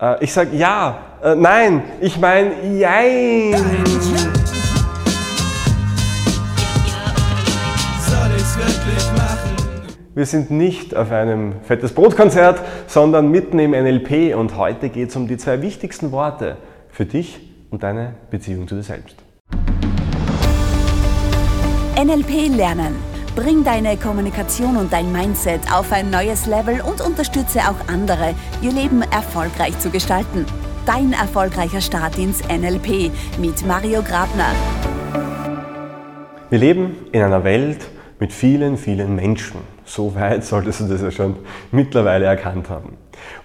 Äh, ich sage ja, äh, nein, ich meine jein. Wir sind nicht auf einem fettes Brotkonzert, sondern mitten im NLP und heute geht es um die zwei wichtigsten Worte für dich und deine Beziehung zu dir selbst. NLP lernen. Bring deine Kommunikation und dein Mindset auf ein neues Level und unterstütze auch andere, ihr Leben erfolgreich zu gestalten. Dein erfolgreicher Start ins NLP mit Mario Grabner. Wir leben in einer Welt mit vielen, vielen Menschen. So weit solltest du das ja schon mittlerweile erkannt haben.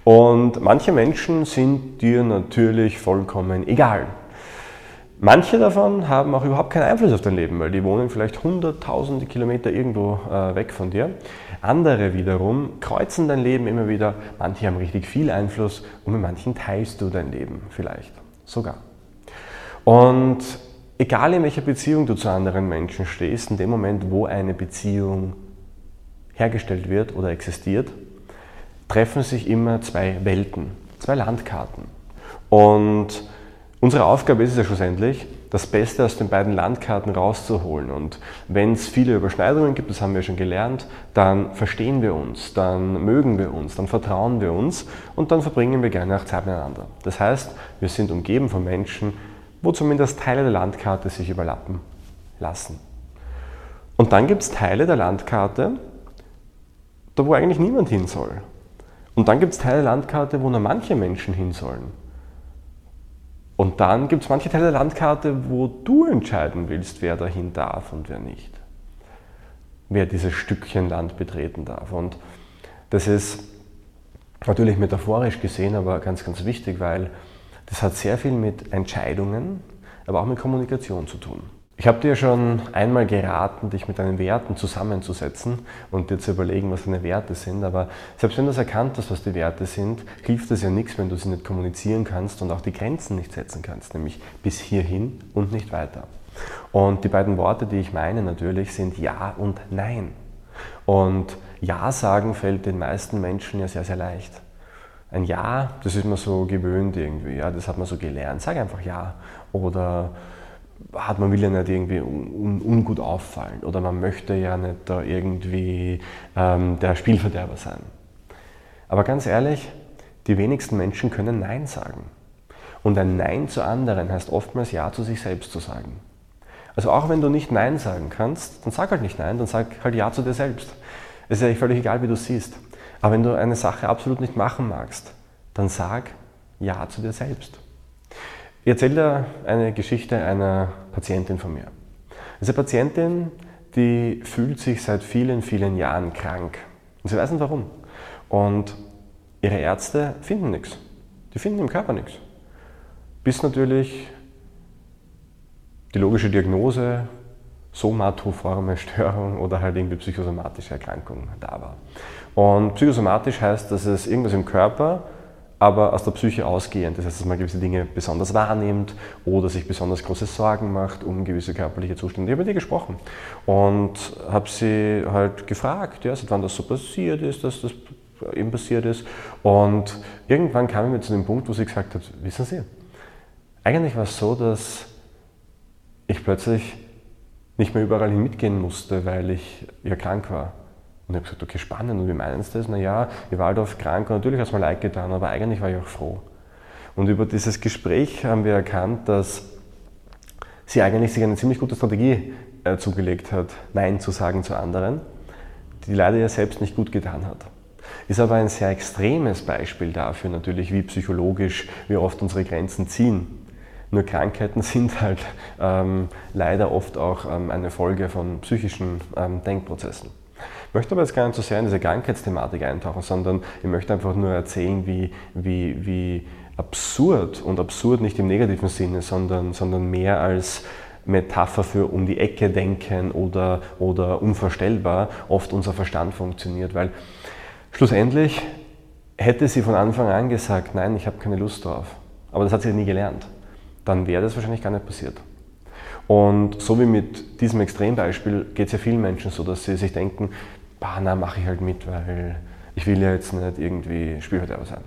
Und manche Menschen sind dir natürlich vollkommen egal. Manche davon haben auch überhaupt keinen Einfluss auf dein Leben, weil die wohnen vielleicht hunderttausende Kilometer irgendwo äh, weg von dir. Andere wiederum kreuzen dein Leben immer wieder. Manche haben richtig viel Einfluss und mit manchen teilst du dein Leben vielleicht sogar. Und egal in welcher Beziehung du zu anderen Menschen stehst, in dem Moment, wo eine Beziehung hergestellt wird oder existiert, treffen sich immer zwei Welten, zwei Landkarten. Und Unsere Aufgabe ist es ja schlussendlich, das Beste aus den beiden Landkarten rauszuholen. Und wenn es viele Überschneidungen gibt, das haben wir schon gelernt, dann verstehen wir uns, dann mögen wir uns, dann vertrauen wir uns und dann verbringen wir gerne auch Zeit miteinander. Das heißt, wir sind umgeben von Menschen, wo zumindest Teile der Landkarte sich überlappen lassen. Und dann gibt es Teile der Landkarte, da wo eigentlich niemand hin soll. Und dann gibt es Teile der Landkarte, wo nur manche Menschen hin sollen. Und dann gibt es manche Teile der Landkarte, wo du entscheiden willst, wer dahin darf und wer nicht. Wer dieses Stückchen Land betreten darf. Und das ist natürlich metaphorisch gesehen, aber ganz, ganz wichtig, weil das hat sehr viel mit Entscheidungen, aber auch mit Kommunikation zu tun. Ich habe dir schon einmal geraten, dich mit deinen Werten zusammenzusetzen und dir zu überlegen, was deine Werte sind. Aber selbst wenn du es erkannt hast, was die Werte sind, hilft es ja nichts, wenn du sie nicht kommunizieren kannst und auch die Grenzen nicht setzen kannst, nämlich bis hierhin und nicht weiter. Und die beiden Worte, die ich meine natürlich, sind Ja und Nein. Und Ja sagen fällt den meisten Menschen ja sehr, sehr leicht. Ein Ja, das ist man so gewöhnt irgendwie, ja, das hat man so gelernt. Sag einfach Ja. Oder hat man will ja nicht irgendwie un, ungut auffallen oder man möchte ja nicht da irgendwie ähm, der Spielverderber sein. Aber ganz ehrlich, die wenigsten Menschen können Nein sagen. Und ein Nein zu anderen heißt oftmals Ja zu sich selbst zu sagen. Also auch wenn du nicht Nein sagen kannst, dann sag halt nicht Nein, dann sag halt Ja zu dir selbst. Es ist ja völlig egal, wie du siehst. Aber wenn du eine Sache absolut nicht machen magst, dann sag Ja zu dir selbst. Ich erzähle dir eine Geschichte einer Patientin von mir. Diese Patientin, die fühlt sich seit vielen, vielen Jahren krank. Und sie weiß nicht warum. Und ihre Ärzte finden nichts. Die finden im Körper nichts. Bis natürlich die logische Diagnose somatoforme Störung oder halt irgendwie psychosomatische Erkrankung da war. Und psychosomatisch heißt, dass es irgendwas im Körper aber aus der Psyche ausgehend. Das heißt, dass man gewisse Dinge besonders wahrnimmt oder sich besonders große Sorgen macht um gewisse körperliche Zustände. Ich habe mit ihr gesprochen und habe sie halt gefragt, ja, seit wann das so passiert ist, dass das eben passiert ist. Und irgendwann kam ich mir zu dem Punkt, wo sie gesagt hat, wissen Sie, eigentlich war es so, dass ich plötzlich nicht mehr überall hin mitgehen musste, weil ich ja krank war. Und ich habe gesagt, okay, spannend. Und wie meinen Sie das? Naja, ich war halt oft krank und natürlich hat es mir leid getan, aber eigentlich war ich auch froh. Und über dieses Gespräch haben wir erkannt, dass sie eigentlich sich eine ziemlich gute Strategie äh, zugelegt hat, Nein zu sagen zu anderen, die leider ihr selbst nicht gut getan hat. Ist aber ein sehr extremes Beispiel dafür natürlich, wie psychologisch wir oft unsere Grenzen ziehen. Nur Krankheiten sind halt ähm, leider oft auch ähm, eine Folge von psychischen ähm, Denkprozessen. Ich möchte aber jetzt gar nicht so sehr in diese Krankheitsthematik eintauchen, sondern ich möchte einfach nur erzählen, wie, wie, wie absurd und absurd nicht im negativen Sinne, sondern, sondern mehr als Metapher für um die Ecke denken oder, oder unvorstellbar oft unser Verstand funktioniert, weil schlussendlich hätte sie von Anfang an gesagt, nein, ich habe keine Lust drauf, aber das hat sie nie gelernt, dann wäre das wahrscheinlich gar nicht passiert. Und so wie mit diesem Extrembeispiel geht es ja vielen Menschen so, dass sie sich denken, bah, na, mache ich halt mit, weil ich will ja jetzt nicht irgendwie Spielverderber sein.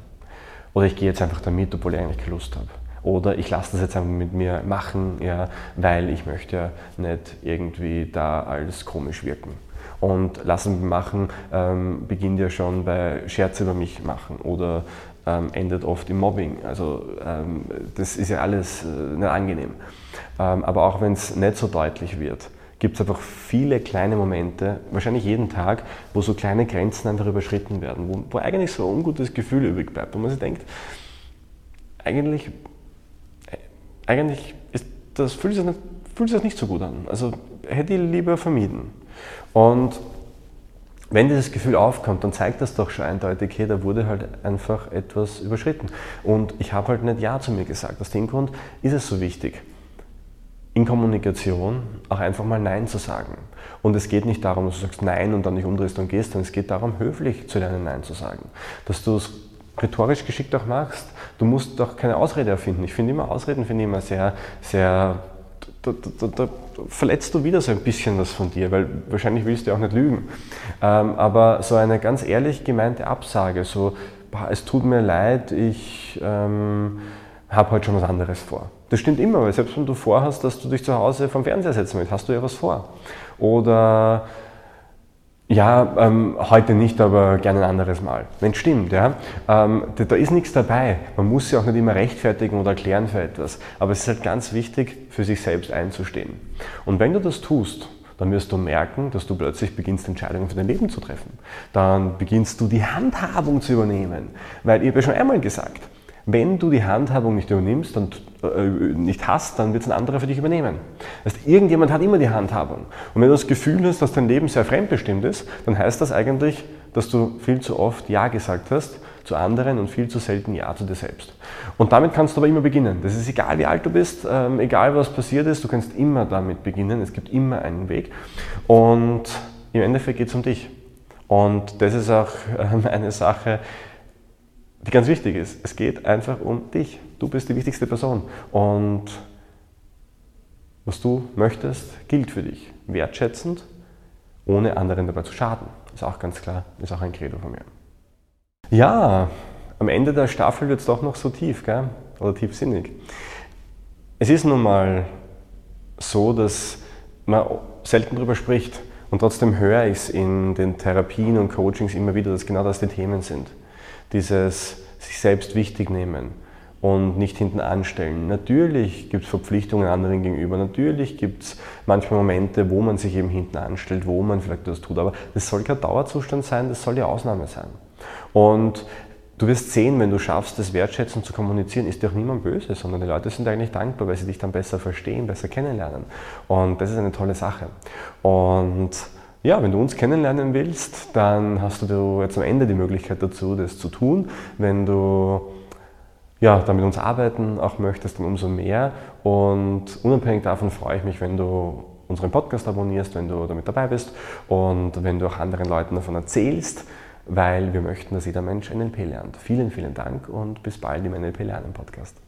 Oder ich gehe jetzt einfach damit, obwohl ich eigentlich keine Lust habe. Oder ich lasse das jetzt einfach mit mir machen, ja, weil ich möchte ja nicht irgendwie da als komisch wirken. Und lassen machen ähm, beginnt ja schon bei Scherze über mich machen oder ähm, endet oft im Mobbing. Also ähm, das ist ja alles äh, nicht angenehm. Ähm, aber auch wenn es nicht so deutlich wird, gibt es einfach viele kleine Momente, wahrscheinlich jeden Tag, wo so kleine Grenzen einfach überschritten werden, wo, wo eigentlich so ein ungutes Gefühl übrig bleibt, wo man sich denkt, eigentlich, eigentlich ist das, fühlt, sich nicht, fühlt sich das nicht so gut an. Also hätte ich lieber vermieden. Und wenn dieses Gefühl aufkommt, dann zeigt das doch schon eindeutig, hey, da wurde halt einfach etwas überschritten. Und ich habe halt nicht Ja zu mir gesagt. Aus dem Grund ist es so wichtig, in Kommunikation auch einfach mal Nein zu sagen. Und es geht nicht darum, dass du sagst Nein und dann nicht umdrehst und gehst, sondern es geht darum, höflich zu lernen, Nein zu sagen. Dass du es rhetorisch geschickt auch machst. Du musst doch keine Ausrede erfinden. Ich finde immer, Ausreden finde ich immer sehr, sehr da, da, da, verletzt du wieder so ein bisschen was von dir, weil wahrscheinlich willst du auch nicht lügen. Ähm, aber so eine ganz ehrlich gemeinte Absage, so, boah, es tut mir leid, ich ähm, habe heute schon was anderes vor. Das stimmt immer, weil selbst wenn du vorhast, dass du dich zu Hause vom Fernseher setzen willst, hast du ja was vor. Oder ja, ähm, heute nicht, aber gerne ein anderes Mal. Wenn stimmt, ja. Ähm, da, da, ist nichts dabei. Man muss sich auch nicht immer rechtfertigen oder erklären für etwas. Aber es ist halt ganz wichtig, für sich selbst einzustehen. Und wenn du das tust, dann wirst du merken, dass du plötzlich beginnst, Entscheidungen für dein Leben zu treffen. Dann beginnst du die Handhabung zu übernehmen. Weil ich habe ja schon einmal gesagt, wenn du die Handhabung nicht übernimmst und äh, nicht hast, dann wird es ein anderer für dich übernehmen. Das heißt, irgendjemand hat immer die Handhabung. Und wenn du das Gefühl hast, dass dein Leben sehr fremdbestimmt ist, dann heißt das eigentlich, dass du viel zu oft Ja gesagt hast zu anderen und viel zu selten Ja zu dir selbst. Und damit kannst du aber immer beginnen. Das ist egal, wie alt du bist, ähm, egal was passiert ist, du kannst immer damit beginnen. Es gibt immer einen Weg. Und im Endeffekt geht es um dich. Und das ist auch ähm, eine Sache, die ganz wichtig ist. Es geht einfach um dich. Du bist die wichtigste Person. Und was du möchtest, gilt für dich. Wertschätzend, ohne anderen dabei zu schaden. Ist auch ganz klar, ist auch ein Credo von mir. Ja, am Ende der Staffel wird es doch noch so tief, gell? oder tiefsinnig. Es ist nun mal so, dass man selten darüber spricht. Und trotzdem höre ich es in den Therapien und Coachings immer wieder, dass genau das die Themen sind dieses sich selbst wichtig nehmen und nicht hinten anstellen. Natürlich gibt es Verpflichtungen anderen gegenüber, natürlich gibt es manchmal Momente, wo man sich eben hinten anstellt, wo man vielleicht das tut, aber das soll kein Dauerzustand sein, das soll die Ausnahme sein. Und du wirst sehen, wenn du schaffst, das wertschätzend zu kommunizieren, ist dir auch niemand böse, sondern die Leute sind eigentlich dankbar, weil sie dich dann besser verstehen, besser kennenlernen. Und das ist eine tolle Sache. Und ja, wenn du uns kennenlernen willst, dann hast du jetzt am Ende die Möglichkeit dazu, das zu tun. Wenn du ja, dann mit uns arbeiten auch möchtest, dann umso mehr. Und unabhängig davon freue ich mich, wenn du unseren Podcast abonnierst, wenn du damit dabei bist und wenn du auch anderen Leuten davon erzählst, weil wir möchten, dass jeder Mensch NLP lernt. Vielen, vielen Dank und bis bald im NLP Lernen Podcast.